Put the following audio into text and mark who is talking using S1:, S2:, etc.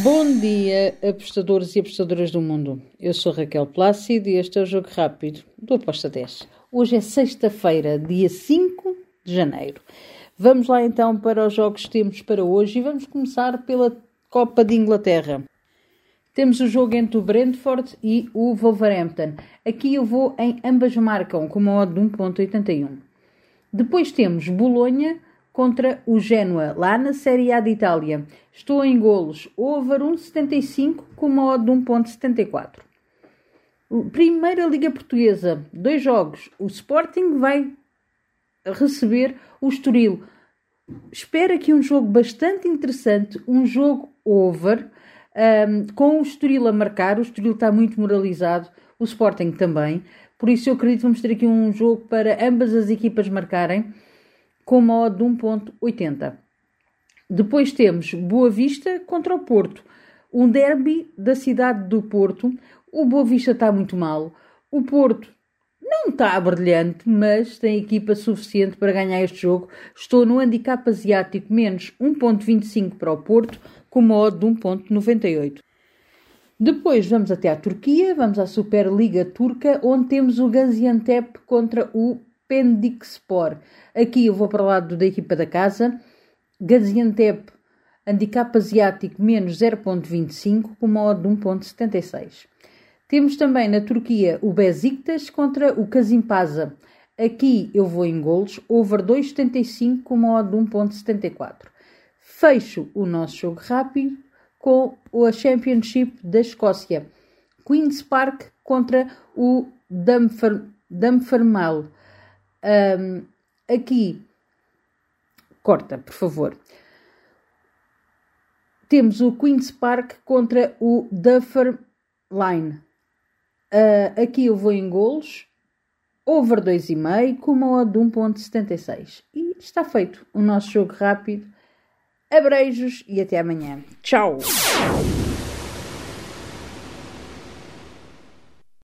S1: Bom dia, apostadores e apostadoras do mundo. Eu sou Raquel Plácido e este é o Jogo Rápido do Aposta 10. Hoje é sexta-feira, dia 5 de janeiro. Vamos lá então para os jogos que temos para hoje e vamos começar pela Copa de Inglaterra. Temos o jogo entre o Brentford e o Wolverhampton. Aqui eu vou em ambas marcam com uma odd de 1.81. Depois temos Bolonha contra o Genoa, lá na Série A de Itália. Estou em golos over 1.75 com uma odd de 1.74. Primeira Liga Portuguesa, dois jogos. O Sporting vai receber o Estoril. Espera aqui um jogo bastante interessante, um jogo over, um, com o Estoril a marcar. O Estoril está muito moralizado, o Sporting também. Por isso eu acredito que vamos ter aqui um jogo para ambas as equipas marcarem com uma odd de 1.80. Depois temos Boa Vista contra o Porto. Um derby da cidade do Porto. O Boa Vista está muito mal. O Porto não está brilhante, mas tem equipa suficiente para ganhar este jogo. Estou no handicap asiático menos 1.25 para o Porto, com uma odd de 1.98. Depois vamos até à Turquia, vamos à Superliga Turca, onde temos o Gaziantep contra o Pendikspor. Aqui eu vou para o lado da equipa da casa. Gaziantep, handicap asiático menos 0.25, com uma de 1.76. Temos também na Turquia o Besiktas contra o Kasimpasa. Aqui eu vou em golos, over 2,75 com uma de 1.74. Fecho o nosso jogo rápido com a Championship da Escócia. Queen's Park contra o Dunfermline. Um, aqui, corta, por favor. Temos o Queen's Park contra o Dunfermline. Uh, aqui eu vou em golos, over 2,5 com uma odd de 1.76. E está feito o nosso jogo rápido. Abreijos e até amanhã. Tchau!